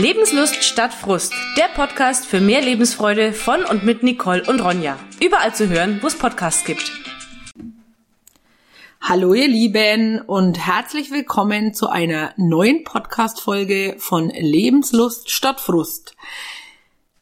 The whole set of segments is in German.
Lebenslust statt Frust. Der Podcast für mehr Lebensfreude von und mit Nicole und Ronja. Überall zu hören, wo es Podcasts gibt. Hallo ihr Lieben und herzlich willkommen zu einer neuen Podcast-Folge von Lebenslust statt Frust.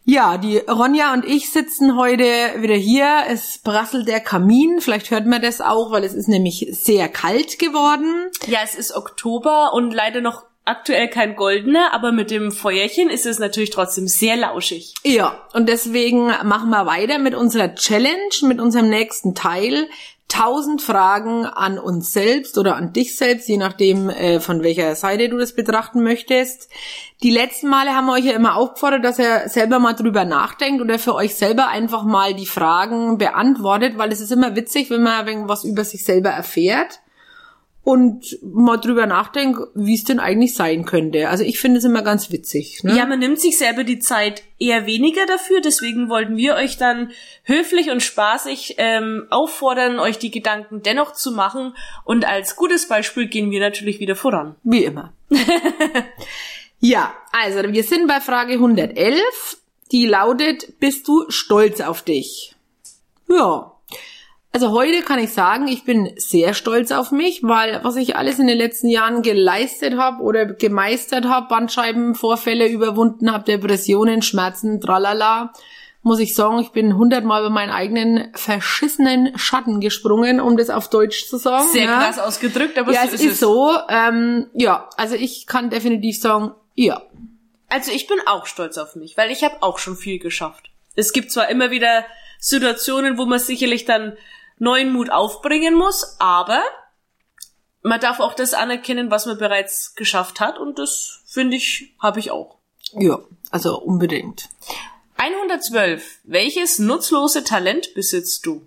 Ja, die Ronja und ich sitzen heute wieder hier. Es prasselt der Kamin. Vielleicht hört man das auch, weil es ist nämlich sehr kalt geworden. Ja, es ist Oktober und leider noch aktuell kein goldener, aber mit dem Feuerchen ist es natürlich trotzdem sehr lauschig. Ja, und deswegen machen wir weiter mit unserer Challenge, mit unserem nächsten Teil. 1000 Fragen an uns selbst oder an dich selbst, je nachdem, äh, von welcher Seite du das betrachten möchtest. Die letzten Male haben wir euch ja immer aufgefordert, dass ihr selber mal drüber nachdenkt oder für euch selber einfach mal die Fragen beantwortet, weil es ist immer witzig, wenn man irgendwas über sich selber erfährt und mal drüber nachdenkt, wie es denn eigentlich sein könnte. Also ich finde es immer ganz witzig. Ne? Ja, man nimmt sich selber die Zeit eher weniger dafür, deswegen wollten wir euch dann höflich und spaßig ähm, auffordern, euch die Gedanken dennoch zu machen und als gutes Beispiel gehen wir natürlich wieder voran. Wie immer. ja, also wir sind bei Frage 111, die lautet, bist du stolz auf dich? Ja, also heute kann ich sagen, ich bin sehr stolz auf mich, weil was ich alles in den letzten Jahren geleistet habe oder gemeistert habe, Bandscheibenvorfälle überwunden habe, Depressionen, Schmerzen, tralala, muss ich sagen, ich bin hundertmal über meinen eigenen verschissenen Schatten gesprungen, um das auf Deutsch zu sagen. Sehr ja. krass ausgedrückt, aber ja, so es ist so. Ähm, ja, also ich kann definitiv sagen, ja. Also ich bin auch stolz auf mich, weil ich habe auch schon viel geschafft. Es gibt zwar immer wieder Situationen, wo man sicherlich dann neuen Mut aufbringen muss, aber man darf auch das anerkennen, was man bereits geschafft hat und das finde ich, habe ich auch. Ja, also unbedingt. 112. Welches nutzlose Talent besitzt du?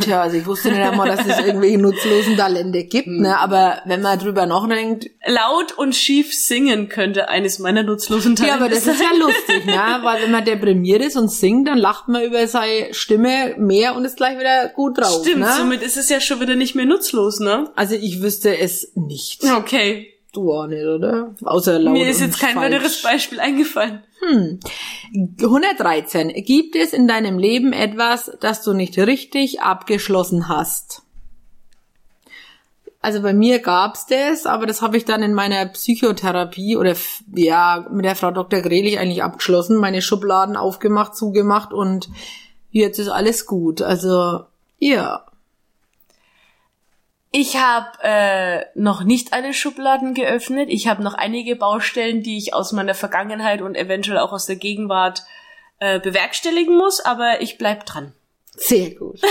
Tja, also ich wusste nicht einmal, dass es irgendwelche nutzlosen Talente gibt, ne? Aber wenn man drüber nachdenkt. Laut und schief singen könnte eines meiner nutzlosen Talente Ja, aber das ist ja lustig, ne? Weil wenn man deprimiert ist und singt, dann lacht man über seine Stimme mehr und ist gleich wieder gut drauf. Stimmt, ne? somit ist es ja schon wieder nicht mehr nutzlos, ne? Also ich wüsste es nicht. Okay. Du auch nicht, oder? Außer laut Mir ist jetzt kein falsch. weiteres Beispiel eingefallen. 113. Gibt es in deinem Leben etwas, das du nicht richtig abgeschlossen hast? Also bei mir gab's das, aber das habe ich dann in meiner Psychotherapie oder ja mit der Frau Dr. Grelich eigentlich abgeschlossen, meine Schubladen aufgemacht, zugemacht und jetzt ist alles gut. Also ja, Ich habe äh, noch nicht alle Schubladen geöffnet. Ich habe noch einige Baustellen, die ich aus meiner Vergangenheit und eventuell auch aus der Gegenwart äh, bewerkstelligen muss, aber ich bleib dran. sehr gut.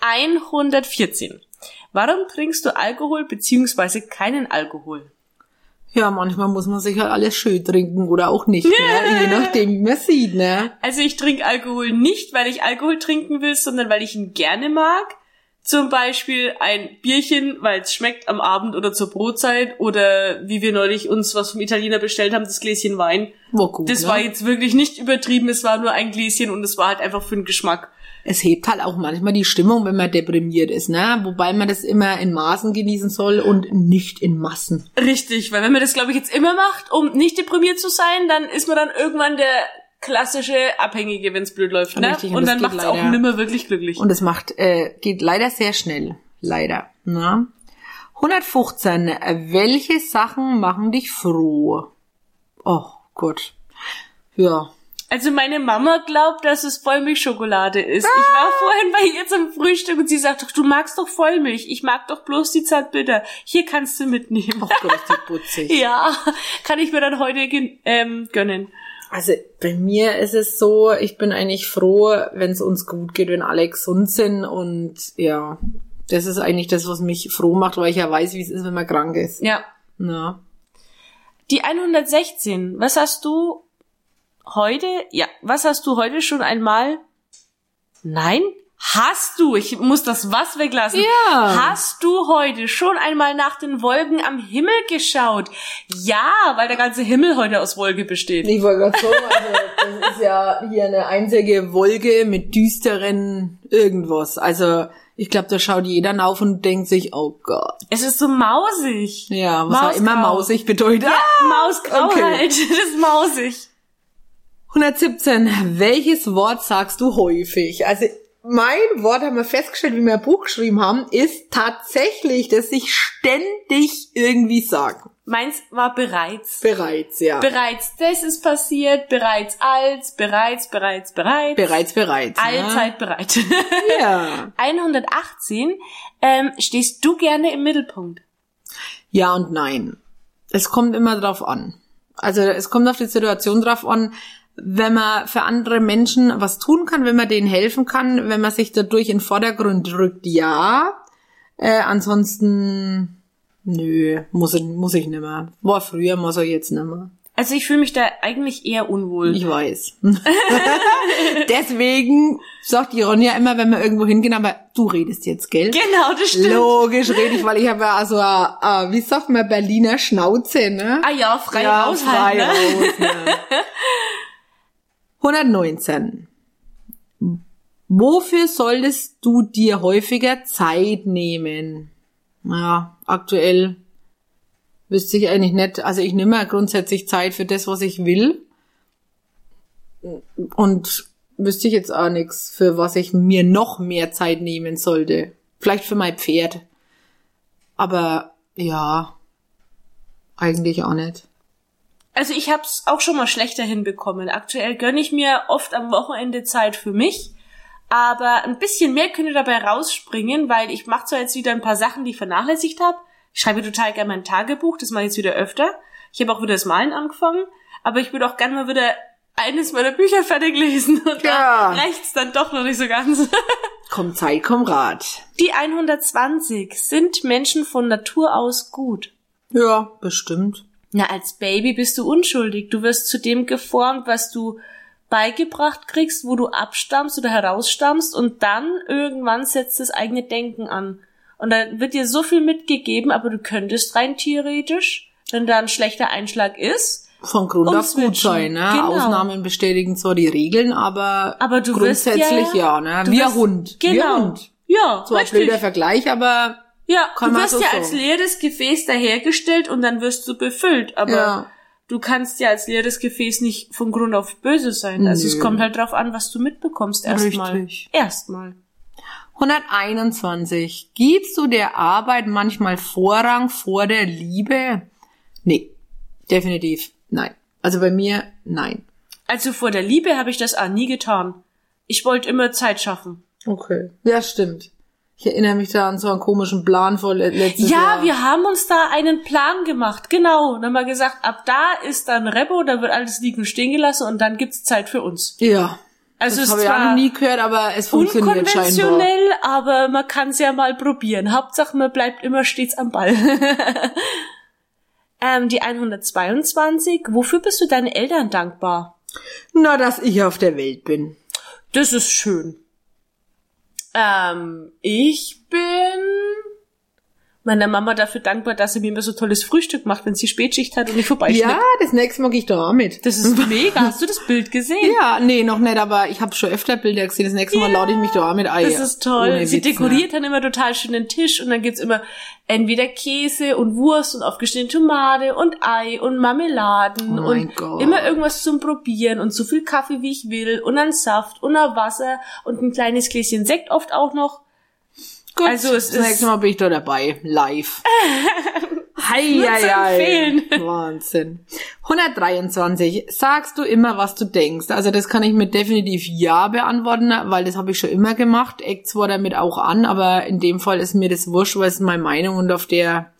114. Warum trinkst du Alkohol beziehungsweise keinen Alkohol? Ja, manchmal muss man sich halt alles schön trinken oder auch nicht, ne? je nachdem, wie man sieht, ne? Also ich trinke Alkohol nicht, weil ich Alkohol trinken will, sondern weil ich ihn gerne mag. Zum Beispiel ein Bierchen, weil es schmeckt am Abend oder zur Brotzeit oder wie wir neulich uns was vom Italiener bestellt haben, das Gläschen Wein. War gut, Das ne? war jetzt wirklich nicht übertrieben, es war nur ein Gläschen und es war halt einfach für den Geschmack. es hebt halt auch manchmal die Stimmung, wenn man deprimiert ist, ne? Wobei man das immer in Maßen genießen soll und nicht in Massen. Richtig, weil wenn man das, glaube ich, jetzt immer macht, um nicht deprimiert zu sein, dann ist man dann irgendwann der klassische Abhängige, wenn's blöd läuft, ne? Richtig, und und dann macht's auch leider. nimmer wirklich glücklich. Und es macht, äh, geht leider sehr schnell. Leider. Ne? 115. Welche Sachen machen dich froh? Oh Gott. Ja. Also meine Mama glaubt, dass es Vollmilchschokolade ist. Ich war vorhin bei ihr zum Frühstück und sie sagt, doch, du magst doch Vollmilch. Ich mag doch bloß die Zartbitter. Hier kannst du mitnehmen. Oh Gott, ist die putzig. ja, kann ich mir dann heute ähm, gönnen. Also bei mir ist es so, ich bin eigentlich froh, wenn es uns gut geht, wenn alle gesund sind und ja, das ist eigentlich das, was mich froh macht, weil ich ja weiß, wie es ist, wenn man krank ist. Ja. Na. Die 116. Was hast du heute? Ja, was hast du heute schon einmal? Nein? Hast du, ich muss das was weglassen. Ja. Hast du heute schon einmal nach den Wolken am Himmel geschaut? Ja, weil der ganze Himmel heute aus Wolke besteht. Ich wollte gerade sagen, also das ist ja hier eine einzige Wolke mit düsteren irgendwas. Also Ich glaube, da schaut jeder auf und denkt sich, oh Gott. Es ist so mausig. Ja, was auch Mausgrau. immer mausig bedeutet. Ja, Mausgrau Okay. halt. Das ist mausig. 117. Welches Wort sagst du häufig? Also mein Wort haben wir festgestellt, wie wir ein Buch geschrieben haben, ist tatsächlich, dass ich ständig irgendwie sagen. Meins war bereits. Bereits, ja. Bereits das ist passiert, bereits als, bereits, bereits, bereits. bereits, bereits. Allzeit bereit. Ne? Ja. 118. Ähm, stehst du gerne im Mittelpunkt? Ja und nein. Es kommt immer drauf an. Also es kommt auf die Situation drauf an, wenn man für andere Menschen was tun kann, wenn man denen helfen kann, wenn man sich dadurch in den Vordergrund rückt, ja. Äh, ansonsten, nö, muss ich, muss ich nimmer. War früher, muss ich jetzt nimmer. Also ich fühle mich da eigentlich eher unwohl. Ich weiß. Deswegen sagt die Ronja immer, wenn wir irgendwo hingehen, aber du redest jetzt, gell? genau, das stimmt. Logisch rede ich, weil ich habe ja also, äh, wie sagt man, Berliner Schnauze, ne? Ah ja, frei ja, raushalten. frei ne? raus, ne? 119. Wofür solltest du dir häufiger Zeit nehmen? Ja, aktuell wüsste ich eigentlich nicht. Also ich nehme ja grundsätzlich Zeit für das, was ich will. Und wüsste ich jetzt auch nichts, für was ich mir noch mehr Zeit nehmen sollte. Vielleicht für mein Pferd. Aber ja, eigentlich auch nicht. Also ich habe es auch schon mal schlechter hinbekommen. Aktuell gönne ich mir oft am Wochenende Zeit für mich. Aber ein bisschen mehr könnte dabei rausspringen, weil ich mache zwar jetzt wieder ein paar Sachen, die ich vernachlässigt habe. Ich schreibe total gerne mein Tagebuch, das mache ich jetzt wieder öfter. Ich habe auch wieder das Malen angefangen, aber ich würde auch gerne mal wieder eines meiner Bücher fertig lesen. Und Ja. da reicht's dann doch noch nicht so ganz. Komm Zeit, komm Rat. Die 120 sind Menschen von Natur aus gut. Ja, bestimmt. Na, als Baby bist du unschuldig. Du wirst zu dem geformt, was du beigebracht kriegst, wo du abstammst oder herausstammst und dann irgendwann setzt das eigene Denken an. Und da wird dir so viel mitgegeben, aber du könntest rein theoretisch, wenn da ein schlechter Einschlag ist, Von Grund auf gut sein, ne? Genau. Ausnahmen bestätigen zwar die Regeln, aber, aber grundsätzlich ja, ja, ne? Wie ein Hund. Wie Genau. ein Hund. Ja, So ein blöder Vergleich, aber Ja, Kann du wirst so ja sagen. als leeres Gefäß dahergestellt und dann wirst du befüllt, aber Ja. du kannst ja als leeres Gefäß nicht von Grund auf böse sein. Also es Nö. kommt halt drauf an, was du mitbekommst erstmal. Richtig. Erstmal. 121. Gibst du der Arbeit manchmal Vorrang vor der Liebe? Nee, definitiv nein. Also bei mir nein. Also vor der Liebe habe ich das auch nie getan. Ich wollte immer Zeit schaffen. Okay. Ja, stimmt. Ich erinnere mich da an so einen komischen Plan vor le- letztes Ja, Jahr. wir haben uns da einen Plan gemacht, genau. Und haben wir gesagt, ab da ist dann Rebo, da wird alles liegen stehen gelassen und dann gibt's Zeit für uns. Ja. Also das es habe ich auch noch nie gehört, aber es funktioniert scheinbar. unkonventionell, aber man kann's ja mal probieren. Hauptsache, man bleibt immer stets am Ball. ähm, die 122. Wofür bist du deinen Eltern dankbar? Na, dass ich auf der Welt bin. Das ist schön. Ähm, ich bin meiner Mama dafür dankbar, dass sie mir immer so tolles Frühstück macht, wenn sie Spätschicht hat und ich vorbeischnitt. Ja, das nächste Mal gehe ich da mit. Das ist mega. Hast du das Bild gesehen? Ja, nee, noch nicht, aber ich habe schon öfter Bilder gesehen. Das nächste Mal lade ich mich da mit ein. Das ist toll. Ohne Sie Witz, ne? dekoriert dann immer total schön den Tisch und dann gibt's immer entweder Käse und Wurst und aufgeschnittene Tomate und Ei und Marmeladen Oh und Gott. immer irgendwas zum Probieren und so viel Kaffee wie ich will und dann Saft und dann Wasser und ein kleines Gläschen Sekt oft auch noch. Gut, Also es das ist- nächste Mal bin ich da dabei, live. Hei, hei, hei. Wahnsinn. 123. Sagst du immer, was du denkst? Also das kann ich mit definitiv Ja beantworten, weil das habe ich schon immer gemacht. Eck zwar damit auch an, aber in dem Fall ist mir das wurscht, weil es meine Meinung und auf der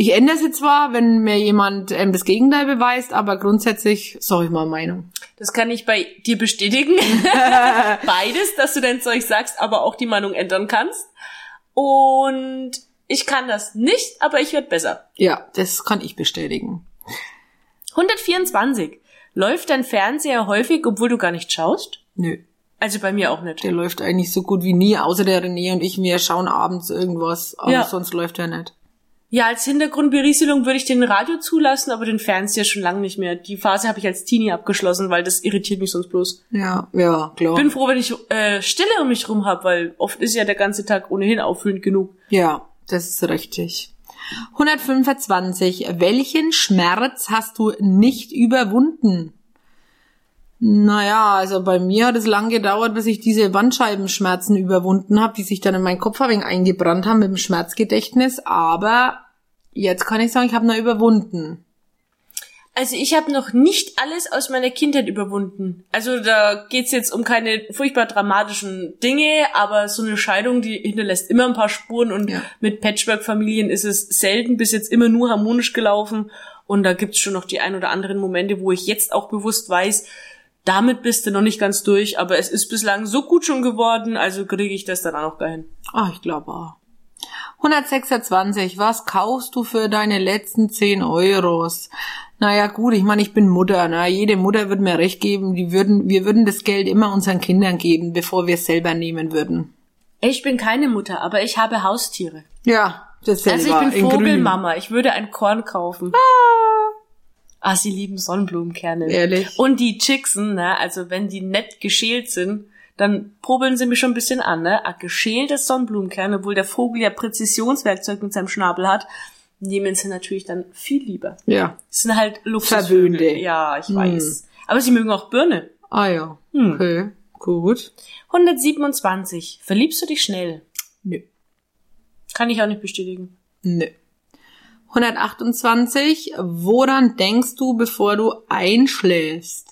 ich ändere sie zwar, wenn mir jemand ähm, das Gegenteil beweist, aber grundsätzlich sage ich mal Meinung. Das kann ich bei dir bestätigen. Beides, dass du dein Zeug sagst, aber auch die Meinung ändern kannst. Und ich kann das nicht, aber ich werde besser. Ja, das kann ich bestätigen. 124. Läuft dein Fernseher häufig, obwohl du gar nicht schaust? Nö. Also bei mir auch nicht. Der läuft eigentlich so gut wie nie, außer der René und ich, wir schauen abends irgendwas, aber Ja. sonst läuft er nicht. Ja, als Hintergrundberieselung würde ich den Radio zulassen, aber den Fernseher schon lange nicht mehr. Die Phase habe ich als Teenie abgeschlossen, weil das irritiert mich sonst bloß. Ja, ja, klar. Bin froh, wenn ich äh, Stille um mich rum habe, weil oft ist ja der ganze Tag ohnehin auffüllend genug. Ja, das ist richtig. 125. Welchen Schmerz hast du nicht überwunden? Naja, also bei mir hat es lang gedauert, bis ich diese Bandscheibenschmerzen überwunden habe, die sich dann in meinen Kopf ein eingebrannt haben mit dem Schmerzgedächtnis. Aber jetzt kann ich sagen, ich habe noch überwunden. Also ich habe noch nicht alles aus meiner Kindheit überwunden. Also da geht's jetzt um keine furchtbar dramatischen Dinge, aber so eine Scheidung, die hinterlässt immer ein paar Spuren und Ja. mit Patchwork-Familien ist es selten bis jetzt immer nur harmonisch gelaufen. Und da gibt's schon noch die ein oder anderen Momente, wo ich jetzt auch bewusst weiß, damit bist du noch nicht ganz durch, aber es ist bislang so gut schon geworden, also kriege ich das dann auch noch dahin. Ah, ich glaube auch. 126. Was kaufst du für deine letzten 10 Euros? Naja, gut, ich meine, ich bin Mutter. Ne? Jede Mutter würde mir recht geben, die würden, wir würden das Geld immer unseren Kindern geben, bevor wir es selber nehmen würden. Ich bin keine Mutter, aber ich habe Haustiere. Ja, das selber. Also ich bin. Vogelmama. Ich würde ein Korn kaufen. Ah, sie lieben Sonnenblumenkerne. Ehrlich? Und die Chicksen, ne, also wenn die nett geschält sind, dann probeln sie mich schon ein bisschen an, ne? Ah, geschältes Sonnenblumenkerne, obwohl der Vogel ja Präzisionswerkzeug mit seinem Schnabel hat, nehmen sie natürlich dann viel lieber. Ja. Das sind halt Luxusvögel. Verwöhnte. Ja, ich weiß. Aber sie mögen auch Birne. Ah ja. Hm. Okay, gut. 127. Verliebst du dich schnell? Nö. Kann ich auch nicht bestätigen. Nö. 128. Woran denkst du, bevor du einschläfst?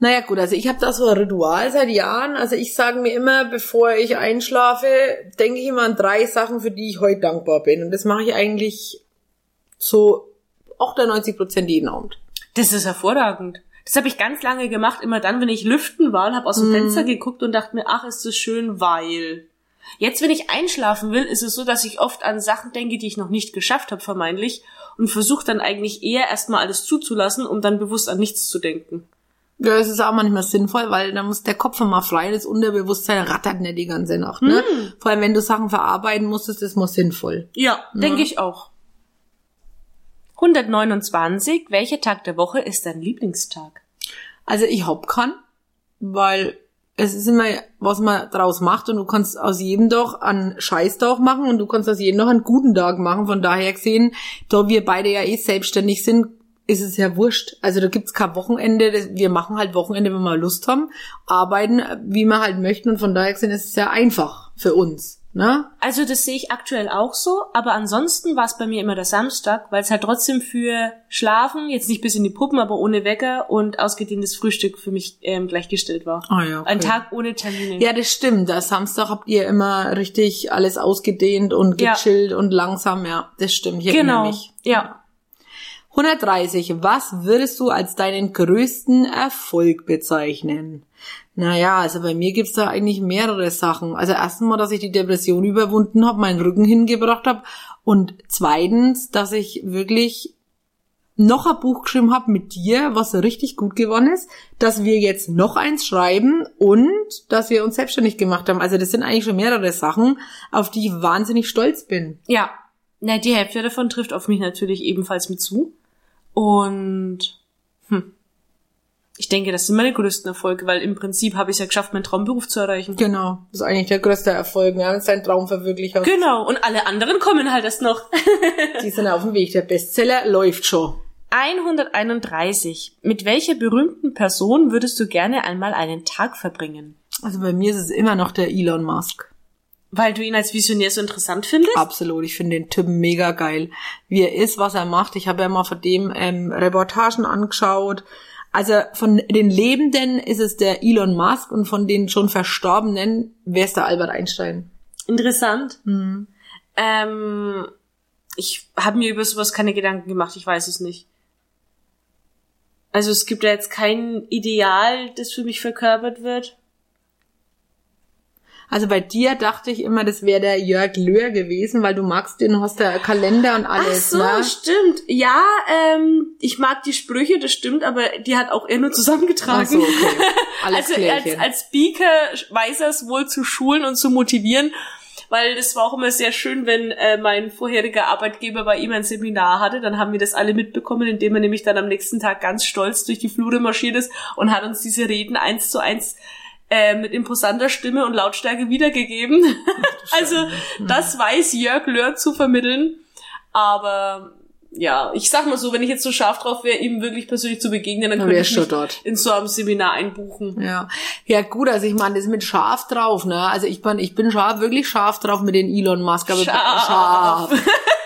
Naja gut, also ich habe da so ein Ritual seit Jahren. Also ich sage mir immer, bevor ich einschlafe, denke ich immer an drei Sachen, für die ich heute dankbar bin. Und das mache ich eigentlich so 98 Prozent jeden Abend. Das ist hervorragend. Das habe ich ganz lange gemacht, immer dann, wenn ich lüften war und habe aus dem Fenster geguckt und dachte mir, ach, ist das schön, weil. Jetzt, wenn ich einschlafen will, ist es so, dass ich oft an Sachen denke, die ich noch nicht geschafft habe, vermeintlich, und versuche dann eigentlich eher erstmal alles zuzulassen, um dann bewusst an nichts zu denken. Ja, es ist auch manchmal sinnvoll, weil da muss der Kopf mal frei, das Unterbewusstsein rattert nicht die ganze Nacht. Ne? Vor allem, wenn du Sachen verarbeiten musst, ist das mal sinnvoll. Ja, denke ich auch. 129. Welcher Tag der Woche ist dein Lieblingstag? Also ich hab kann, weil es ist immer, was man draus macht und du kannst aus jedem Tag einen Scheißtag machen und du kannst aus jedem Tag einen guten Tag machen. Von daher gesehen, da wir beide ja eh selbstständig sind, ist es ja wurscht. Also da gibt's kein Wochenende. Wir machen halt Wochenende, wenn wir Lust haben, arbeiten, wie wir halt möchten und von daher gesehen ist es sehr einfach für uns. Ne? Also das sehe ich aktuell auch so, aber ansonsten war es bei mir immer der Samstag, weil es halt trotzdem für Schlafen, jetzt nicht bis in die Puppen, aber ohne Wecker und ausgedehntes Frühstück für mich ähm, gleichgestellt war. Ah ja, okay. Ein Tag ohne Termine. Ja, das stimmt. Da Samstag habt ihr immer richtig alles ausgedehnt und Ja. gechillt und langsam. Ja, das stimmt. Ich genau. mich. Ja. 130. Was würdest du als deinen größten Erfolg bezeichnen? Naja, also bei mir gibt's da eigentlich mehrere Sachen. Also erstens mal, dass ich die Depression überwunden habe, meinen Rücken hingebracht habe. Und zweitens, dass ich wirklich noch ein Buch geschrieben habe mit dir, was richtig gut geworden ist, dass wir jetzt noch eins schreiben und dass wir uns selbstständig gemacht haben. Also das sind eigentlich schon mehrere Sachen, auf die ich wahnsinnig stolz bin. Ja. Na, die Hälfte davon trifft auf mich natürlich ebenfalls mit zu. Und hm, ich denke, das sind meine größten Erfolge, weil im Prinzip habe ich es ja geschafft, meinen Traumberuf zu erreichen. Genau, das ist eigentlich der größte Erfolg, ja, wenn du deinen Traum verwirklicht hast. Genau. Und alle anderen kommen halt erst noch. Die sind auf dem Weg. Der Bestseller läuft schon. 131. Mit welcher berühmten Person würdest du gerne einmal einen Tag verbringen? Also bei mir ist es immer noch der Elon Musk. Weil du ihn als Visionär so interessant findest? Absolut, ich finde den Typen mega geil. Wie er ist, was er macht. Ich habe ja mal von dem ähm, Reportagen angeschaut. Also von den Lebenden ist es der Elon Musk und von den schon Verstorbenen wäre es der Albert Einstein. Interessant. Ähm, ich habe mir über sowas keine Gedanken gemacht, ich weiß es nicht. Also es gibt ja jetzt kein Ideal, das für mich verkörpert wird. Also bei dir dachte ich immer, das wäre der Jörg Löhr gewesen, weil du magst den, hast ja Kalender und alles. Ach so, ne? stimmt. Ja, ähm, ich mag die Sprüche, das stimmt, aber die hat auch er nur zusammengetragen. Ach so, okay. Alles also als, als Speaker weiß er es wohl zu schulen und zu motivieren. weil das war auch immer sehr schön, wenn äh, mein vorheriger Arbeitgeber bei ihm ein Seminar hatte, dann haben wir das alle mitbekommen, indem er nämlich dann am nächsten Tag ganz stolz durch die Flure marschiert ist und hat uns diese Reden eins zu eins äh, mit imposanter Stimme und Lautstärke wiedergegeben. also das weiß Jörg Löhr zu vermitteln. Aber ja, ich sag mal so, wenn ich jetzt so scharf drauf wäre, ihm wirklich persönlich zu begegnen, dann Dann könnte ich mich dort. in so einem Seminar einbuchen. Ja. Ja, gut, also ich meine, das mit scharf drauf, ne? Also ich bin, ich bin scharf, wirklich scharf drauf mit den Elon Musk, aber Scharf. scharf.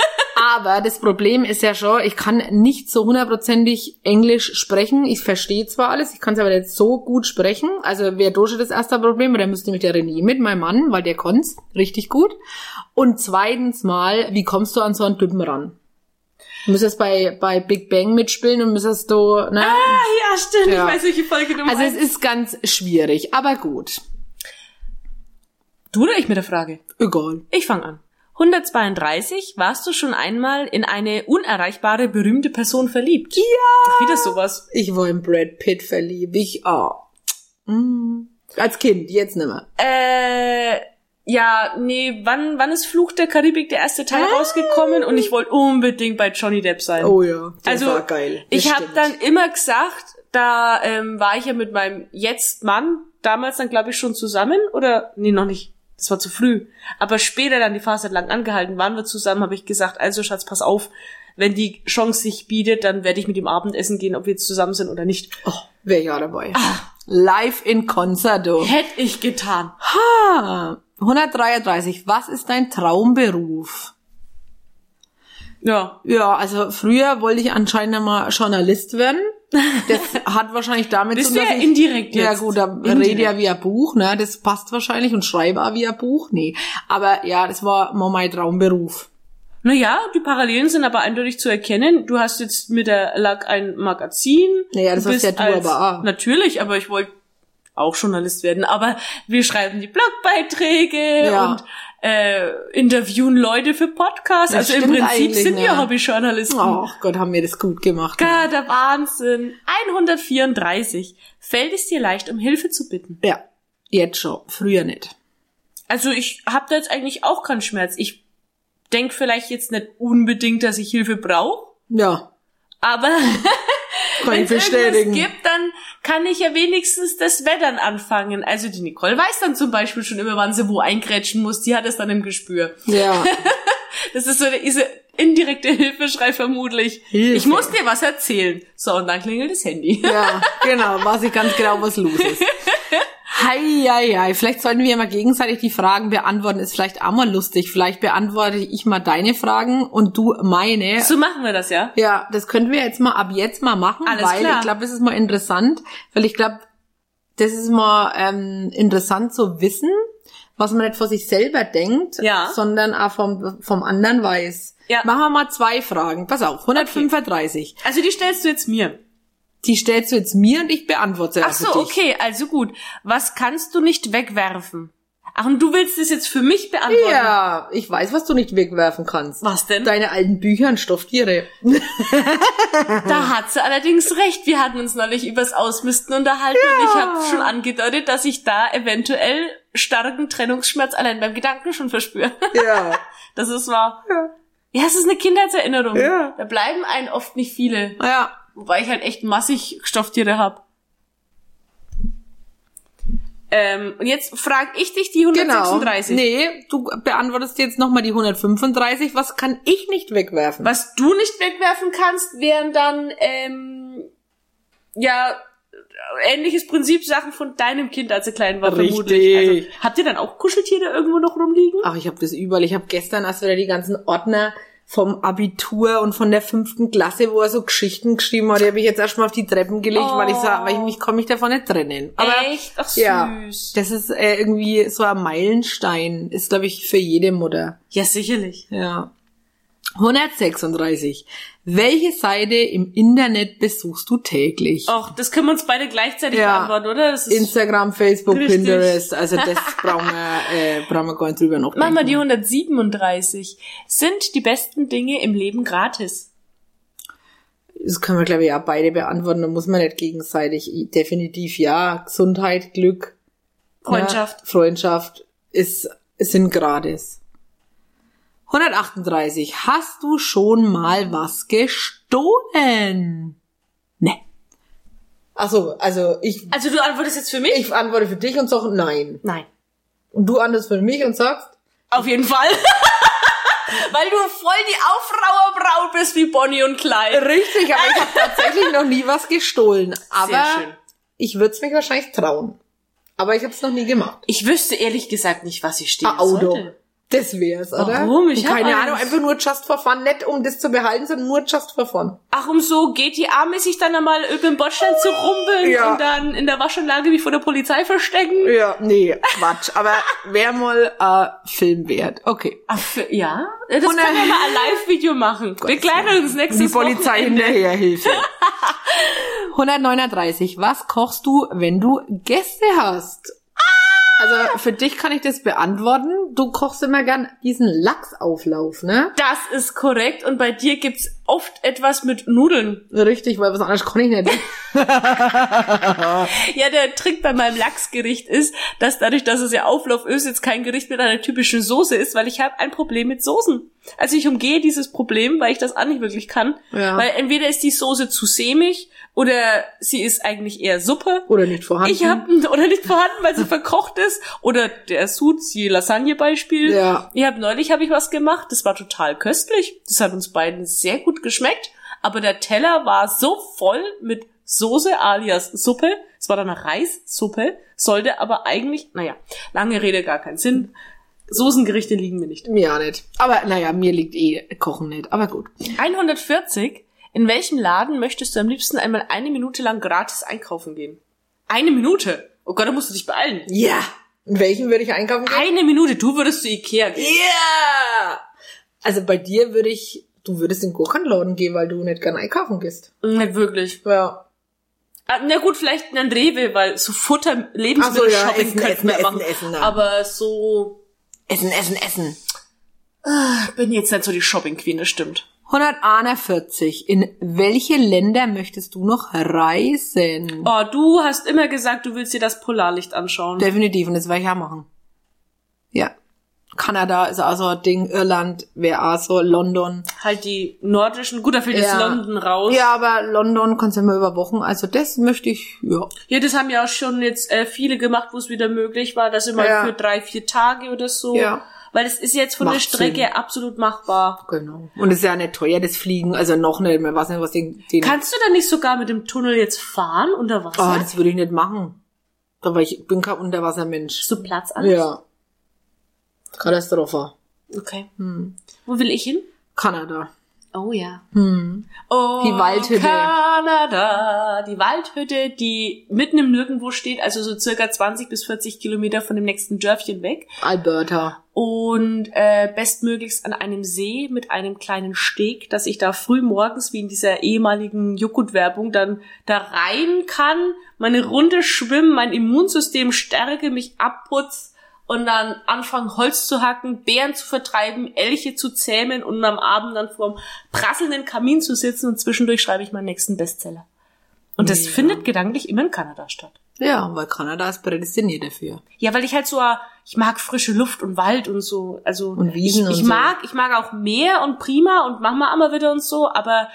Aber das Problem ist ja schon, ich kann nicht so hundertprozentig Englisch sprechen. Ich verstehe zwar alles, ich kann es aber nicht so gut sprechen. Also wäre schon das erste Problem, weil da müsste mit der René mit, mein Mann, weil der konnt's richtig gut. Und zweitens mal, wie kommst du an so einen Typen ran? Du müsstest bei, bei Big Bang mitspielen und müsstest du, ne? Ah, ja, stimmt. Ja. Ich weiß, welche Folge du Also es meinst. ist ganz schwierig, aber gut. Du oder ich mit der Frage? Egal. Ich fange an. 132. Warst du schon einmal in eine unerreichbare, berühmte Person verliebt? Ja. Wieder sowas. Ich war in Brad Pitt verliebt. Ich, oh. Mm. Als Kind, jetzt nimmer. Äh, ja, nee, wann, wann ist Fluch der Karibik der erste Teil rausgekommen? Und ich wollte unbedingt bei Johnny Depp sein. Oh ja, der also, war geil. Das ich habe dann immer gesagt, da ähm, war ich ja mit meinem jetzt Mann damals dann glaube ich schon zusammen oder nee noch nicht. Das war zu früh. Aber später dann die Phase hat lang angehalten, waren wir zusammen, habe ich gesagt, also Schatz, pass auf, wenn die Chance sich bietet, dann werde ich mit ihm Abendessen gehen, ob wir jetzt zusammen sind oder nicht. Oh, wär ja dabei. Live in Concerto. Hätte ich getan. Ha, 133. Was ist dein Traumberuf? Ja. Ja, also früher wollte ich anscheinend mal Journalist werden. Das hat wahrscheinlich damit zu tun, ja dass ich- indirekt Ja jetzt. gut, da Indirekt. rede ja via Buch, ne? Das passt wahrscheinlich und schreibe auch via Buch. Nee. Aber ja, das war mal mein Traumberuf. Naja, die Parallelen sind aber eindeutig zu erkennen. Du hast jetzt mit der Lack ein Magazin. Naja, das bist ja du als- aber auch. Natürlich, aber ich wollte auch Journalist werden. Aber wir schreiben die Blogbeiträge Ja. und äh, interviewen Leute für Podcasts. Das also im Prinzip sind wir Hobbyjournalisten. Oh Gott, haben wir das gut gemacht. Ja, der Wahnsinn. 134. Fällt es dir leicht, um Hilfe zu bitten? Ja, jetzt schon. Früher nicht. Also ich habe da jetzt eigentlich auch keinen Schmerz. Ich denk vielleicht jetzt nicht unbedingt, dass ich Hilfe brauche, Ja, aber wenn es irgendwas gibt, dann kann ich ja wenigstens das Wettern anfangen. Also die Nicole weiß dann zum Beispiel schon immer, wann sie wo eingrätschen muss. Die hat es dann im Gespür. Ja, Das ist so diese indirekte Hilfeschrei vermutlich. Hilfe. Ich muss dir was erzählen. So, und dann klingelt das Handy. ja, genau. Weiß ich ganz genau, was los ist. Hei, hei, hei. Vielleicht sollten wir mal gegenseitig die Fragen beantworten. Ist vielleicht auch mal lustig. Vielleicht beantworte ich mal deine Fragen und du meine. So machen wir das, ja? Ja, das könnten wir jetzt mal ab jetzt mal machen, Alles weil klar. ich glaube, das ist mal interessant, weil ich glaube, das ist mal ähm, interessant zu wissen, was man nicht vor sich selber denkt, Ja. sondern auch vom, vom anderen weiß. Ja. Machen wir mal zwei Fragen. Pass auf, 135. Also die stellst du jetzt mir. Die stellst du jetzt mir und ich beantworte sie Ach so, okay, also gut. Was kannst du nicht wegwerfen? Ach, und du willst das jetzt für mich beantworten? Ja, ich weiß, was du nicht wegwerfen kannst. Was denn? Deine alten Bücher und Stofftiere. Da hat sie allerdings recht. Wir hatten uns neulich übers Ausmisten unterhalten und ich habe schon angedeutet, dass ich da eventuell starken Trennungsschmerz allein beim Gedanken schon verspüre. Ja. Das ist wahr. Ja, es ist eine Kindheitserinnerung. Ja. Da bleiben einen oft nicht viele. Ja. Wobei ich halt echt massig Stofftiere hab. Ähm, und jetzt frage ich dich die Genau. 136. Nee, du beantwortest jetzt nochmal die 135. Was kann ich nicht wegwerfen? Was du nicht wegwerfen kannst, wären dann, ähm, ja, ähnliches Prinzip Sachen von deinem Kind, als er klein war, Richtig. vermutlich. Also, habt ihr dann auch Kuscheltiere irgendwo noch rumliegen? Ach, ich habe das überall. Ich habe gestern erst wieder die ganzen Ordner vom Abitur und von der fünften Klasse, wo er so Geschichten geschrieben hat, die habe ich jetzt erstmal auf die Treppen gelegt, weil ich sag, weil ich mich kann mich davon nicht trennen. Aber Echt? Ach, süß. ja, das ist äh, irgendwie so ein Meilenstein, ist glaube ich für jede Mutter. Ja, sicherlich. Ja. 136. Welche Seite im Internet besuchst du täglich? Och, das können wir uns beide gleichzeitig Ja. beantworten, oder? Instagram, Facebook, Richtig. Pinterest, also das brauchen wir, äh, brauchen wir gar nicht drüber noch Machen wir die 137. Sind die besten Dinge im Leben gratis? Das können wir, glaube ich, ja beide beantworten. Da muss man nicht gegenseitig. Definitiv ja. Gesundheit, Glück, Freundschaft. Ja, Freundschaft ist, sind gratis. 138. Hast du schon mal was gestohlen? Ne. Achso, also ich, Also du antwortest jetzt für mich? ich antworte für dich und sag nein. Nein. Und du antwortest für mich und sagst, Auf jeden Fall. Weil du voll die Aufrauerbraut bist wie Bonnie und Clyde. richtig, aber ich habe tatsächlich noch nie was gestohlen. Aber schön. ich würde es mich wahrscheinlich trauen. Aber ich habe es noch nie gemacht. Ich wüsste ehrlich gesagt nicht, was ich stehlen Ein Auto. sollte. Das wär's, oder? Warum? Ich Und hab keine eins. Ahnung, einfach nur just for fun, nicht um das zu behalten, sondern nur just for fun. Ach, um so GTA-mäßig dann einmal über den Bordstein zu rumpeln Ja. und dann in der Waschanlage wie vor der Polizei verstecken? Ja, nee, Quatsch. Aber wär mal äh, Film wert. Okay. Ach, für, ja? Das Und, können wir mal ein Live-Video machen. Begleite uns nächstes Die Polizei Wochenende. hinterher, Hilfe. 139. Was kochst du, wenn du Gäste hast? Also für dich kann ich das beantworten. Du kochst immer gern diesen Lachsauflauf, ne? Das ist korrekt und bei dir gibt's oft etwas mit Nudeln. Richtig, weil was anderes kann ich nicht. Ja, der Trick bei meinem Lachsgericht ist, dass dadurch, dass es ja Auflauf ist, jetzt kein Gericht mit einer typischen Soße ist, weil ich habe ein Problem mit Soßen. Also ich umgehe dieses Problem, weil ich das auch nicht wirklich kann. Ja. Weil entweder ist die Soße zu sämig oder sie ist eigentlich eher Suppe. Oder nicht vorhanden. Ich habe oder nicht vorhanden, weil sie verkocht ist. Oder der Sud, die Lasagne-Beispiel. Ja. Ich habe neulich habe ich was gemacht, das war total köstlich. Das hat uns beiden sehr gut geschmeckt. Aber der Teller war so voll mit Soße alias Suppe. Es war dann eine Reissuppe, sollte aber eigentlich, naja, lange Rede, gar keinen Sinn. Soßengerichte liegen mir nicht. Ja, nicht. Aber naja, mir liegt eh Kochen nicht. Aber gut. 140. In welchem Laden möchtest du am liebsten einmal eine Minute lang gratis einkaufen gehen? Eine Minute? Oh Gott, da musst du dich beeilen. Ja. In welchen würde ich einkaufen gehen? Eine Minute, du würdest zu Ikea gehen. Ja! Also bei dir würde ich, du würdest in den Gurkenladen gehen, weil du nicht gern einkaufen gehst. Nicht wirklich. Ja. Ah, Na gut, vielleicht in ein Rewe, weil so Futter, Lebensmittel-Shopping Ach so, ja, essen, könnten wir essen, machen. essen, essen. Aber so, Essen, essen, essen. ich bin jetzt nicht so die Shopping-Queen, das stimmt. 141. In welche Länder möchtest du noch reisen? Oh, du hast immer gesagt, du willst dir das Polarlicht anschauen. Definitiv, und das werde ich ja machen. Ja. Kanada ist auch so ein Ding, Irland wäre auch so, London. halt die nordischen, gut, da fällt jetzt Ja. London raus. Ja, aber London kannst du immer über Wochen, also das möchte ich, ja. Ja, das haben ja auch schon jetzt äh, viele gemacht, wo es wieder möglich war, dass immer Ja. für drei, vier Tage oder so. Ja. Weil es ist jetzt von der Macht Strecke Sinn. absolut machbar. Genau. Und es ist ja nicht teuer, das Fliegen, also noch nicht, man weiß nicht, was den, den Kannst du da nicht sogar mit dem Tunnel jetzt fahren unter Wasser? Oh, das würde ich nicht machen. Aber ich bin kein Unterwassermensch. Platz alles? Ja. Katastrophe. Okay. Hm. Wo will ich hin? Kanada. Oh ja. Hm. Oh, Die Waldhütte. Kanada. Die Waldhütte, die mitten im Nirgendwo steht, also so circa 20 bis 40 Kilometer von dem nächsten Dörfchen weg. Alberta. Und äh, bestmöglichst an einem See mit einem kleinen Steg, dass ich da früh morgens, wie in dieser ehemaligen Joghurt-Werbung, dann da rein kann, meine Runde schwimmen, mein Immunsystem stärke, mich abputz und dann anfangen Holz zu hacken, Bären zu vertreiben, Elche zu zähmen und am Abend dann vorm prasselnden Kamin zu sitzen und zwischendurch schreibe ich meinen nächsten Bestseller. Und das Mega. findet gedanklich immer in Kanada statt. Ja, weil Kanada ist prädestiniert dafür. Ja, weil ich halt so, ich mag frische Luft und Wald und so, also Und Wiesen ich, ich und so. mag, ich mag auch Meer und prima und mach mal immer wieder und so, aber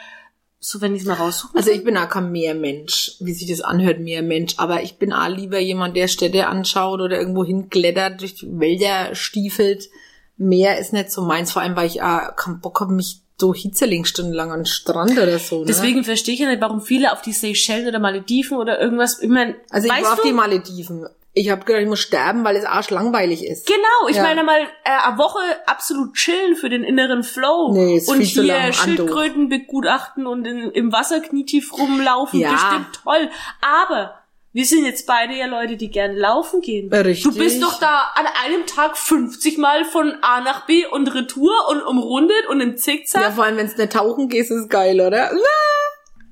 so wenn ich es mal raussuche. Also ich bin auch kein Meermensch, wie sich das anhört, Meermensch. Aber ich bin auch lieber jemand, der Städte anschaut oder irgendwo hinklettert, durch die Wälder stiefelt. Meer ist nicht so meins, vor allem, weil ich auch keinen Bock habe, mich so hitzeling stundenlang an den Strand oder so. Ne? Deswegen verstehe ich ja nicht, warum viele auf die Seychellen oder Malediven oder irgendwas, mein, Also ich war auf du? die Malediven. Ich habe gedacht, ich muss sterben, weil es arschlangweilig ist. Genau, ich Ja. meine mal äh, eine Woche absolut chillen für den inneren Flow Nee, ist und viel zu hier lang, Schildkröten begutachten und in, im Wasser knietief rumlaufen, Ja. bestimmt toll. Aber wir sind jetzt beide ja Leute, die gerne laufen gehen. Richtig. Du bist doch da an einem Tag 50 Mal von A nach B und Retour und umrundet und im Zickzack. Ja, vor allem, wenn es nicht tauchen geht, ist es geil, oder?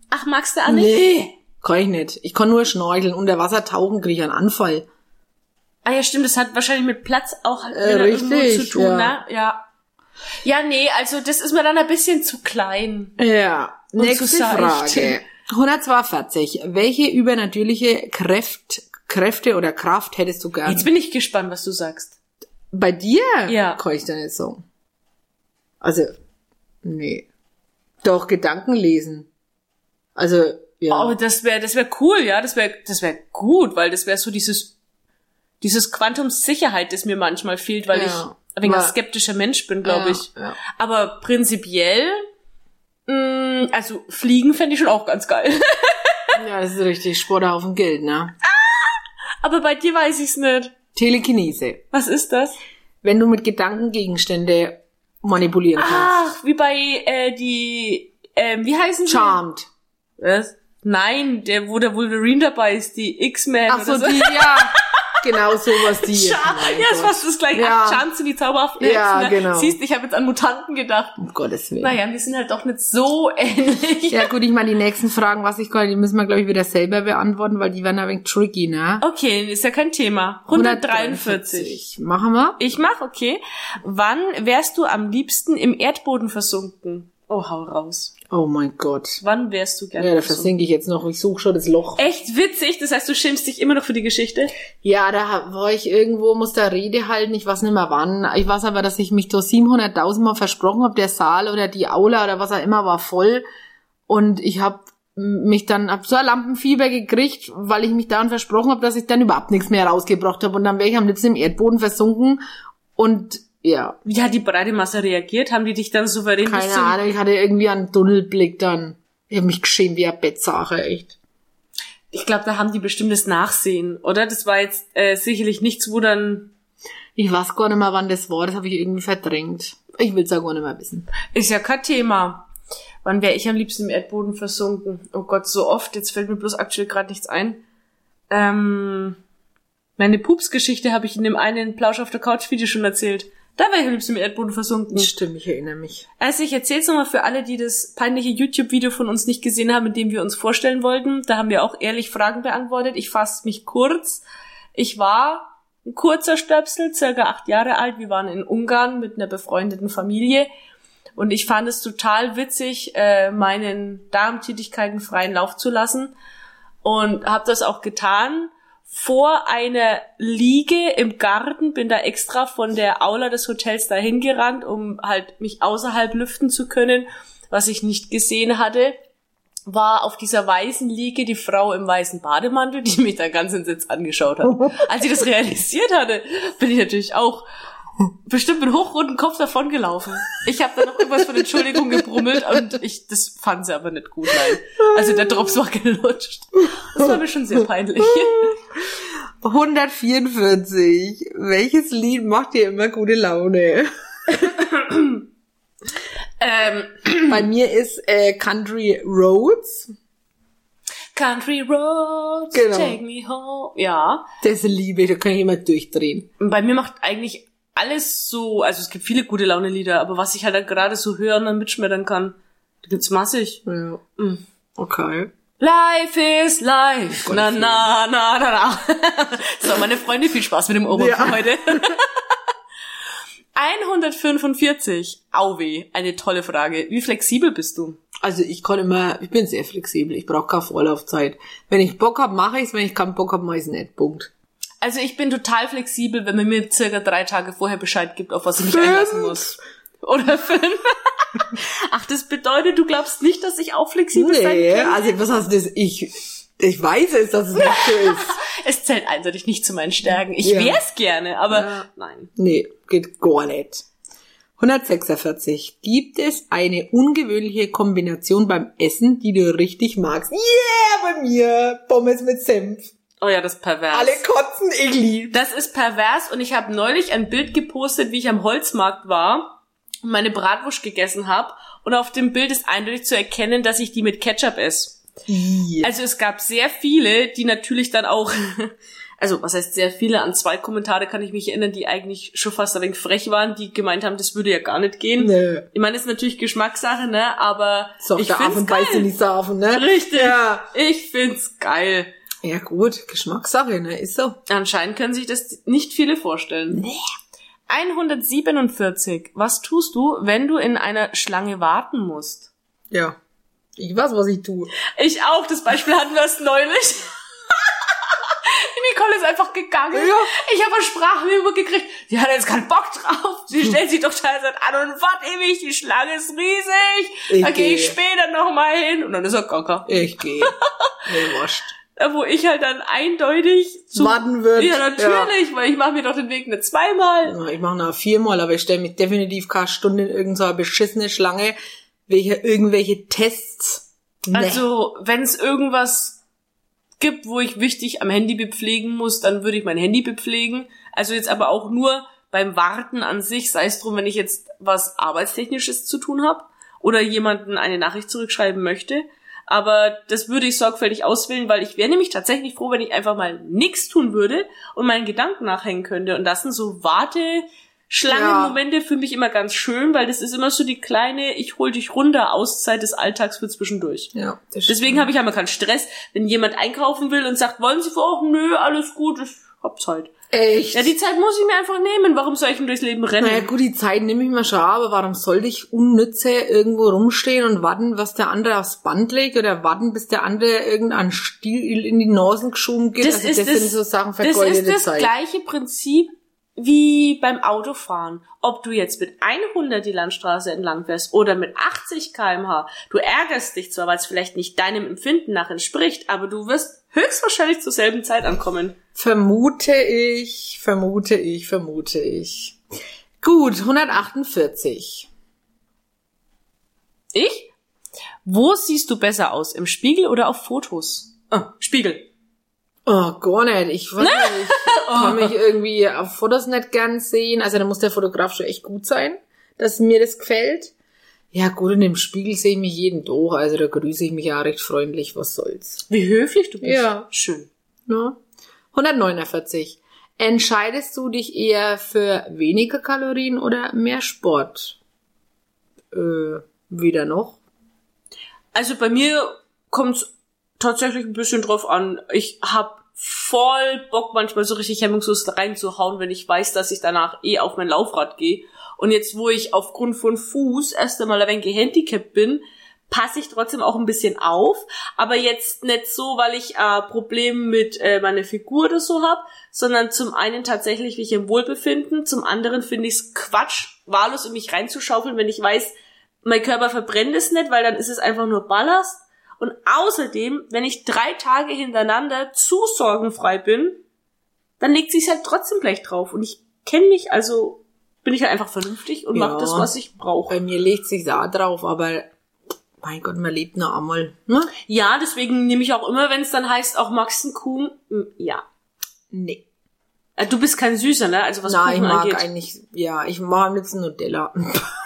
Ach, magst du auch nicht? Nee, kann ich nicht. Ich kann nur schnorcheln. Unter Wasser tauchen kriege ich einen Anfall. Ah ja, stimmt, das hat wahrscheinlich mit Platz auch Äh, richtig, zu tun, ja. ne? Ja. Ja, nee, also das ist mir dann ein bisschen zu klein. Ja, nächste. Frage. 142. Welche übernatürliche Kräft, Kräfte oder Kraft hättest du gern? Jetzt bin ich gespannt, was du sagst. Bei dir Ja. kann ich da nicht sagen. Also, nee. Doch, Gedanken lesen. Also, ja. Aber das wäre, das wäre cool, ja, das wäre, das wäre gut, weil das wäre so dieses, dieses Quantum Sicherheit, das mir manchmal fehlt, weil Ja. ich ein wenig ein skeptischer Mensch bin, glaube Ja, ich. ja. Aber prinzipiell, mh, also fliegen fände ich schon auch ganz geil. ja, das ist richtig Sporthaufen Geld, ne? Aber bei dir weiß ich's nicht. Telekinese. Was ist das? Wenn du mit Gedanken Gegenstände manipulieren kannst. Ach, wie bei äh, die, ähm, wie heißen die? Charmed. Was? Nein, der, wo der Wolverine dabei ist, die X-Men. Ach so, oder die, ja. Genau sowas, die. Mein ja, Gott. fast das gleiche. Ja. Ach, Chance die zauberhaften Ja, Hexen, ne? genau. Siehst, ich habe jetzt an Mutanten gedacht. Um Gottes Willen. Naja, wir sind halt doch nicht so ähnlich. Ja gut, ich meine, die nächsten Fragen, was ich kann, die müssen wir, glaube ich, wieder selber beantworten, weil die werden ein wenig tricky, ne? Okay, ist ja kein Thema. 143. Machen wir? Ich mach, okay. Wann wärst du am liebsten im Erdboden versunken? Oh, hau raus. Oh mein Gott. Wann wärst du gerne Ja, da versinke ich jetzt noch. Ich suche schon das Loch. Echt witzig, das heißt, du schämst dich immer noch für die Geschichte? Ja, da war ich irgendwo, muss da Rede halten, ich weiß nicht mehr wann. Ich weiß aber, dass ich mich da 700.000 Mal versprochen habe, der Saal oder die Aula oder was auch immer war voll. Und ich habe mich dann, hab so ein Lampenfieber gekriegt, weil ich mich daran versprochen habe, dass ich dann überhaupt nichts mehr rausgebracht habe. Und dann wäre ich am liebsten im Erdboden versunken. Und ja, Wie hat die breite Masse reagiert? Haben die dich dann souverän keine. Ahnung, ich hatte irgendwie einen Tunnelblick dann. Ich habe mich geschämt wie eine Bettsache, echt. Ich glaube, da haben die bestimmt das Nachsehen, oder? Das war jetzt äh, sicherlich nichts, wo dann... Ich weiß gar nicht mehr, wann das war, das habe ich irgendwie verdrängt. Ich will's auch gar nicht mehr wissen. Ist ja kein Thema. Wann wäre ich am liebsten im Erdboden versunken? Oh Gott, so oft. Jetzt fällt mir bloß aktuell gerade nichts ein. Ähm, meine Pups-Geschichte habe ich in dem einen Plausch auf der Couch-Video schon erzählt. Da wäre ich am liebsten im Erdboden versunken. Stimmt, ich erinnere mich. Also ich erzähl's nochmal für alle, die das peinliche YouTube-Video von uns nicht gesehen haben, in dem wir uns vorstellen wollten. Da haben wir auch ehrlich Fragen beantwortet. Ich fasse mich kurz. Ich war ein kurzer Stöpsel, circa acht Jahre alt. Wir waren in Ungarn mit einer befreundeten Familie. Und ich fand es total witzig, äh, meinen Darmtätigkeiten freien Lauf zu lassen. Und habe das auch getan vor einer Liege im Garten, bin da extra von der Aula des Hotels dahin gerannt, um halt mich außerhalb lüften zu können. Was ich nicht gesehen hatte, war auf dieser weißen Liege die Frau im weißen Bademantel, die mich da ganz entsetzt angeschaut hat. Als ich das realisiert hatte, bin ich natürlich auch bestimmt mit hochrotem Kopf davon gelaufen. Ich habe da noch irgendwas von Entschuldigung gebrummelt und ich, das fand sie aber nicht gut, nein. Also der Drops war gelutscht. Das war mir schon sehr peinlich. 144. Welches Lied macht dir immer gute Laune? Ähm, Bei mir ist äh, Country Roads. Country Roads, Genau. take me home. Ja. Das liebe ich, da kann ich immer durchdrehen. Bei mir macht eigentlich alles so, also es gibt viele gute Laune-Lieder, aber was ich halt dann gerade so hören und dann mitschmettern kann, da gibt's massig. Ja. Mm. Okay. Life is life. Na, na, na, na, na. So, meine Freunde, viel Spaß mit dem Ohrwurm Ja. heute. 145. Auweh, eine tolle Frage. Wie flexibel bist du? Also ich kann immer, ich bin sehr flexibel, ich brauche keine Vorlaufzeit. Wenn ich Bock hab, mache ich's, wenn ich keinen Bock hab, mache ich's nicht. Punkt. Also ich bin total flexibel, wenn man mir circa drei Tage vorher Bescheid gibt, auf was ich mich einlassen muss. Oder fünf. Ach, das bedeutet, du glaubst nicht, dass ich auch flexibel sein Nee, kann? also was heißt das? Ich, ich weiß es, dass es nicht so ist. Es zählt eindeutig nicht zu meinen Stärken. Ich Ja. wär's gerne, aber Ja. nein. Nee, geht gar nicht. 146. Gibt es eine ungewöhnliche Kombination beim Essen, die du richtig magst? Yeah, bei mir. Pommes mit Senf. Oh ja, das ist pervers. Alle kotzen, ich lieb. Das ist pervers und ich habe neulich ein Bild gepostet, wie ich am Holzmarkt war und meine Bratwurst gegessen habe. Und auf dem Bild ist eindeutig zu erkennen, dass ich die mit Ketchup esse. Yeah. Also es gab sehr viele, die natürlich dann auch, also was heißt sehr viele, an zwei Kommentare kann ich mich erinnern, die eigentlich schon fast ein wenig frech waren, die gemeint haben, das würde ja gar nicht gehen. Nö. Ich meine, das ist natürlich Geschmackssache, ne? Aber So, ich der find's Affen beißt in geil. die Safen, ne? Richtig. Ja. Ich find's geil. Ja gut, Geschmackssache, ne? Ist so. Anscheinend können sich das nicht viele vorstellen. Nee. 147. Was tust du, wenn du in einer Schlange warten musst? Ja. Ich weiß, was ich tue. Ich auch. Das Beispiel hatten wir erst neulich. Nicole ist einfach gegangen. Ja. Ich habe eine Sprachmemo gekriegt. Sie hat jetzt keinen Bock drauf. Sie stellt sich doch teilweise an und wart ewig. Die Schlange ist riesig. Ich da gehe ich gehe. später noch mal hin. Und dann ist er gaga. Ich gehe. Nee, wurscht. Wo ich halt dann eindeutig zu... Warten wird. Ja, natürlich, weil ich mache mir doch den Weg nicht zweimal. Ja, ich mache nach viermal, aber ich stelle mich definitiv keine Stunde in irgendeiner beschissene Schlange, welche irgendwelche Tests. Nee. Also, wenn es irgendwas gibt, wo ich wichtig am Handy bepflegen muss, dann würde ich mein Handy bepflegen. Also jetzt aber auch nur beim Warten an sich, sei es drum, wenn ich jetzt was Arbeitstechnisches zu tun habe oder jemanden eine Nachricht zurückschreiben möchte. Aber das würde ich sorgfältig auswählen, weil ich wäre nämlich tatsächlich froh, wenn ich einfach mal nichts tun würde und meinen Gedanken nachhängen könnte. Und das sind so Warteschlangenmomente für mich immer ganz schön, weil das ist immer so die kleine, ich hol dich runter Auszeit des Alltags für zwischendurch. ja, das Deswegen habe ich einmal keinen Stress, wenn jemand einkaufen will und sagt, wollen Sie vor? Nö, alles gut, ich hab Zeit. Echt. Ja, die Zeit muss ich mir einfach nehmen. Warum soll ich denn durchs Leben rennen? naja, gut, die Zeit nehme ich mir schon, aber warum sollte ich unnütze irgendwo rumstehen und warten, was der andere aufs Band legt oder warten, bis der andere irgendeinen Stil in die Nasen geschoben gibt? das also ist das, das, sind so Sachen das vergeudete ist das Zeit. gleiche Prinzip wie beim Autofahren. Ob du jetzt mit 100 die Landstraße entlang fährst oder mit 80 kmh, du ärgerst dich zwar, weil es vielleicht nicht deinem Empfinden nach entspricht, aber du wirst höchstwahrscheinlich zur selben Zeit ankommen. Vermute ich, vermute ich, vermute ich. Gut, 148. Ich? Wo siehst du besser aus? Im Spiegel oder auf Fotos? Ah, Spiegel. Oh, gar nicht. Ich weiß nicht. Ich kann mich irgendwie auf Fotos nicht gern sehen. Also da muss der Fotograf schon echt gut sein, dass mir das gefällt. Ja gut, in dem Spiegel sehe ich mich jeden Tag. Also da grüße ich mich ja recht freundlich. Was soll's. Wie höflich du bist. Ja. Schön. Ne? 149. Entscheidest du dich eher für weniger Kalorien oder mehr Sport? Äh, wieder noch? Also bei mir kommt's tatsächlich ein bisschen drauf an. Ich hab voll Bock, manchmal so richtig hemmungslos reinzuhauen, wenn ich weiß, dass ich danach eh auf mein Laufrad gehe. Und jetzt, wo ich aufgrund von Fuß erst einmal ein wenig gehandicapt bin, passe ich trotzdem auch ein bisschen auf. Aber jetzt nicht so, weil ich äh, Probleme mit äh, meiner Figur oder so hab, sondern zum einen tatsächlich wegen dem Wohlbefinden, zum anderen finde ich es Quatsch, wahllos in mich reinzuschaufeln, wenn ich weiß, mein Körper verbrennt es nicht, weil dann ist es einfach nur Ballast. Und außerdem, wenn ich drei Tage hintereinander zu sorgenfrei bin, dann legt sich's halt trotzdem gleich drauf. Und ich kenne mich, also bin ich halt einfach vernünftig und Ja. mache das, was ich brauche. Bei mir legt sich da drauf, aber mein Gott, man lebt nur einmal. Ne? Ja, deswegen nehme ich auch immer, wenn es dann heißt, auch magst einen Kuchen? Mm, Ja. Nee. Äh, Du bist kein Süßer, ne? Also was Nein, ich Kuchen mag angeht. eigentlich, ja, ich mag am liebsten Nutella.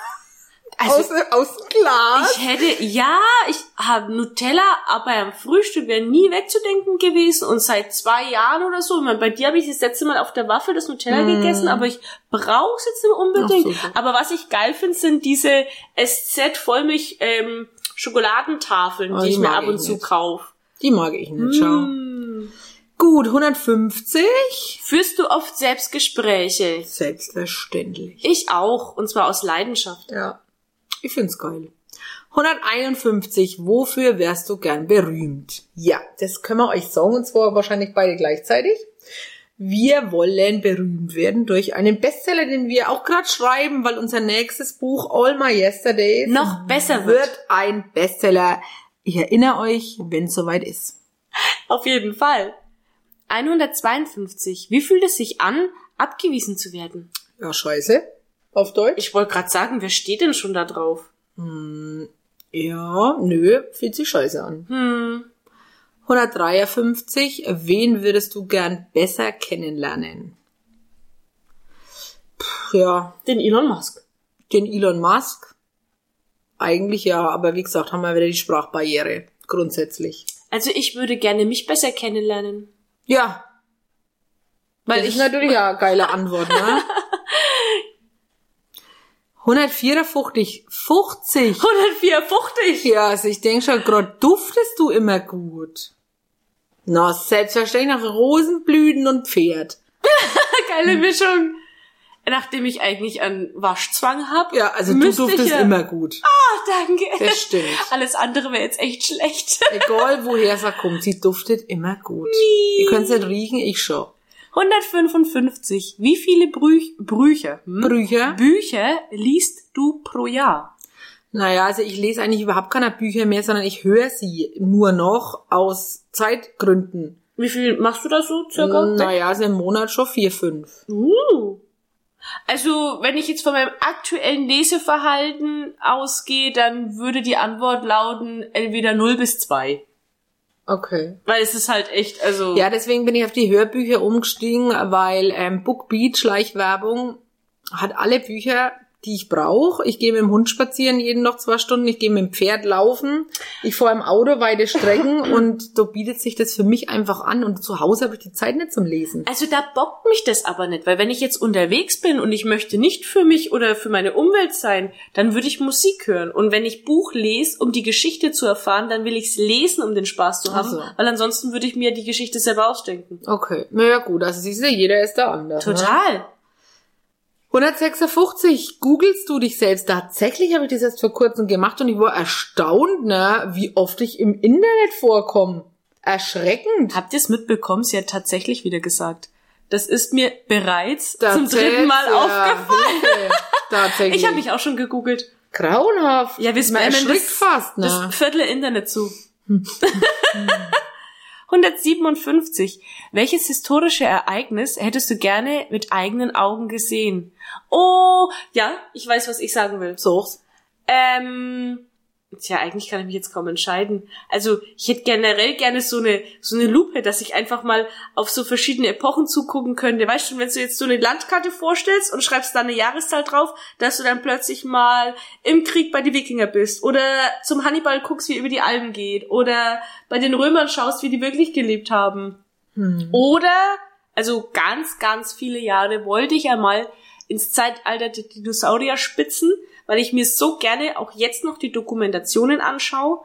Also, aus dem Glas? ich hätte, ja, ich habe Nutella, aber am Frühstück wäre nie wegzudenken gewesen und seit zwei Jahren oder so, ich meine, bei dir habe ich das letzte Mal auf der Waffel das Nutella gegessen, aber ich brauche es jetzt nicht unbedingt. Mm. Ach aber was ich geil finde, sind diese SZ Vollmilch ähm, Schokoladentafeln, Oh, die die ich mir ab und zu nicht. kaufe. Die mag ich nicht, schau. Mm. Gut, 150. Führst du oft Selbstgespräche? Selbstverständlich. Ich auch, und zwar aus Leidenschaft. Ja. Ich find's geil. 151. Wofür wärst du gern berühmt? Ja, das können wir euch sagen, und zwar wahrscheinlich beide gleichzeitig. Wir wollen berühmt werden durch einen Bestseller, den wir auch gerade schreiben, weil unser nächstes Buch All My Yesterdays Noch besser wird. wird ein Bestseller. Ich erinnere euch, wenn es soweit ist. Auf jeden Fall. 152. Wie fühlt es sich an, abgewiesen zu werden? Ja, scheiße. Auf Deutsch? Ich wollte gerade sagen, wer steht denn schon da drauf? Ja, nö, fühlt sich scheiße an. Hm. 153. Wen würdest du gern besser kennenlernen? Puh, ja, Den Elon Musk. den Elon Musk. Eigentlich ja, aber wie gesagt, haben wir wieder die Sprachbarriere. Grundsätzlich. Also ich würde gerne mich besser kennenlernen. Ja. Weil das ich ist natürlich ja geile Antwort, ne? 154, 50. 154. Ja, also ich denk schon, gerade duftest du immer gut. Na, selbstverständlich nach Rosenblüten und Pferd. Geile Mischung. nachdem ich eigentlich einen Waschzwang habe. Ja, also du duftest ja, immer gut. Ah, danke. Das stimmt. Alles andere wäre jetzt echt schlecht. Egal woher sie kommt, sie duftet immer gut. Ihr könnt nicht riechen, ich schon. 155. Wie viele Brüch Brüche, hm? Brücher? Bücher liest du pro Jahr? Naja, also ich lese eigentlich überhaupt keine Bücher mehr, sondern ich höre sie nur noch aus Zeitgründen. Wie viel machst du da so circa? Naja, also im Monat schon vier, fünf. Uh. Also, wenn ich jetzt von meinem aktuellen Leseverhalten ausgehe, dann würde die Antwort lauten entweder 0 bis 2. Okay. Weil es ist halt echt, also. Ja, deswegen bin ich auf die Hörbücher umgestiegen, weil ähm, Bookbeat, Schleichwerbung, hat alle Bücher, die ich brauche. Ich gehe mit dem Hund spazieren jeden noch zwei Stunden, ich gehe mit dem Pferd laufen, ich fahre im Auto weite Strecken und da bietet sich das für mich einfach an und zu Hause habe ich die Zeit nicht zum Lesen. Also da bockt mich das aber nicht, weil wenn ich jetzt unterwegs bin und ich möchte nicht für mich oder für meine Umwelt sein, dann würde ich Musik hören. Und wenn ich Buch lese, um die Geschichte zu erfahren, dann will ich es lesen, um den Spaß zu haben, Ach so. weil ansonsten würde ich mir die Geschichte selber ausdenken. Okay, naja gut, also siehst du, jeder ist da anders. Ne? Total. 156, googelst du dich selbst? Tatsächlich habe ich das erst vor kurzem gemacht und ich war erstaunt, ne, wie oft ich im Internet vorkomme. Erschreckend. Habt ihr es mitbekommen? Sie hat tatsächlich wieder gesagt. Das ist mir bereits zum dritten Mal ja, aufgefallen. Tatsächlich. Ich habe mich auch schon gegoogelt. Grauenhaft. Ja, wir spammen das, fast, ne? das Viertel Internet zu. 157. Welches historische Ereignis hättest du gerne mit eigenen Augen gesehen? Oh, ja, ich weiß, was ich sagen will. So's. Ähm, tja, eigentlich kann ich mich jetzt kaum entscheiden. Also, ich hätte generell gerne so eine, so eine Lupe, dass ich einfach mal auf so verschiedene Epochen zugucken könnte. Weißt du, wenn du jetzt so eine Landkarte vorstellst und schreibst da eine Jahreszahl drauf, dass du dann plötzlich mal im Krieg bei den Wikinger bist oder zum Hannibal guckst, wie über die Alpen geht oder bei den Römern schaust, wie die wirklich gelebt haben. Oder, also ganz, ganz viele Jahre wollte ich einmal ins Zeitalter der Dinosaurier spitzen, weil ich mir so gerne auch jetzt noch die Dokumentationen anschaue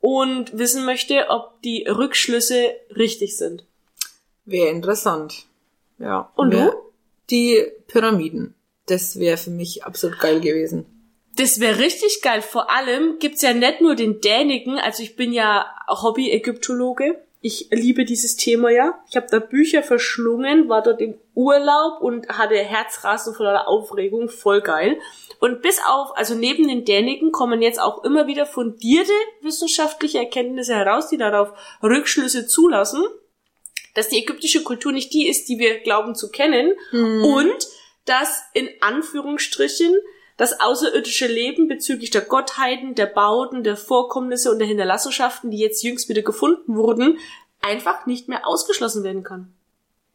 und wissen möchte, ob die Rückschlüsse richtig sind. Wäre interessant. Ja. Und du? Die Pyramiden. Das wäre für mich absolut geil gewesen. Das wäre richtig geil. Vor allem gibt's ja nicht nur den Däniken, also ich bin ja Hobby-Ägyptologe. Ich liebe dieses Thema ja. Ich habe da Bücher verschlungen, war dort im Urlaub und hatte Herzrasen von einer Aufregung, voll geil. Und bis auf, also neben den Däniken kommen jetzt auch immer wieder fundierte wissenschaftliche Erkenntnisse heraus, die darauf Rückschlüsse zulassen, dass die ägyptische Kultur nicht die ist, die wir glauben zu kennen und dass in Anführungsstrichen das außerirdische Leben bezüglich der Gottheiten, der Bauten, der Vorkommnisse und der Hinterlassenschaften, die jetzt jüngst wieder gefunden wurden, einfach nicht mehr ausgeschlossen werden kann.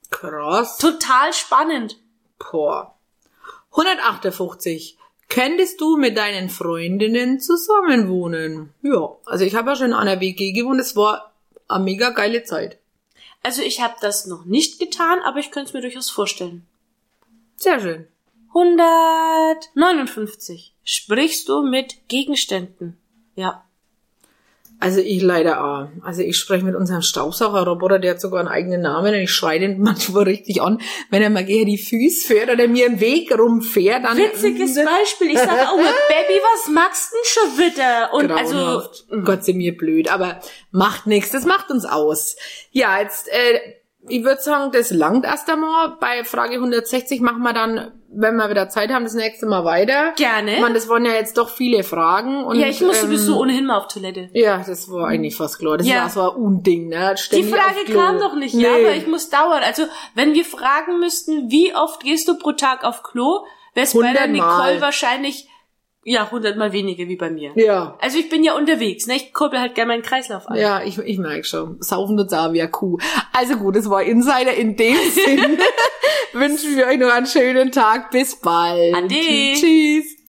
Krass. Total spannend. Boah. 158. Könntest du mit deinen Freundinnen zusammenwohnen? Ja, also ich habe ja schon in einer WG gewohnt, es war eine mega geile Zeit. Also ich habe das noch nicht getan, aber ich könnte es mir durchaus vorstellen. Sehr schön. 159. Sprichst du mit Gegenständen? Ja. Also ich leider auch. Also ich spreche mit unserem Staubsaugerroboter, der hat sogar einen eigenen Namen und ich schreie den manchmal richtig an, wenn er mal gegen die Füße fährt oder mir im Weg rumfährt. Dann Witziges Beispiel. Ich sage auch mal, Baby, was magst du denn schon wieder? Und also, Grauenhaft. Gott sei mir blöd, aber macht nichts, das macht uns aus. Ja, jetzt, äh, ich würde sagen, das langt erst einmal. Bei Frage 160 machen wir dann, wenn wir wieder Zeit haben, das nächste Mal weiter. Gerne. Ich meine, das waren ja jetzt doch viele Fragen. Und, ja, ich muss ähm, sowieso ohnehin mal auf Toilette. Ja, das war eigentlich fast klar. Das Ja. war so ein Unding, ne? Die Frage kam doch nicht, nee. ja, aber ich muss dauern. Also, wenn wir fragen müssten, wie oft gehst du pro Tag auf Klo, wäre es bei der 100 Mal. Nicole wahrscheinlich, ja, hundertmal weniger wie bei mir. Ja. Also ich bin ja unterwegs, ne? Ich kurbel halt gerne meinen Kreislauf an. Ja, ich, ich merke schon. Saufen und wie eine Kuh. Also gut, es war Insider in dem Sinn. Wünschen wir euch noch einen schönen Tag. Bis bald. Ade. Tschüss.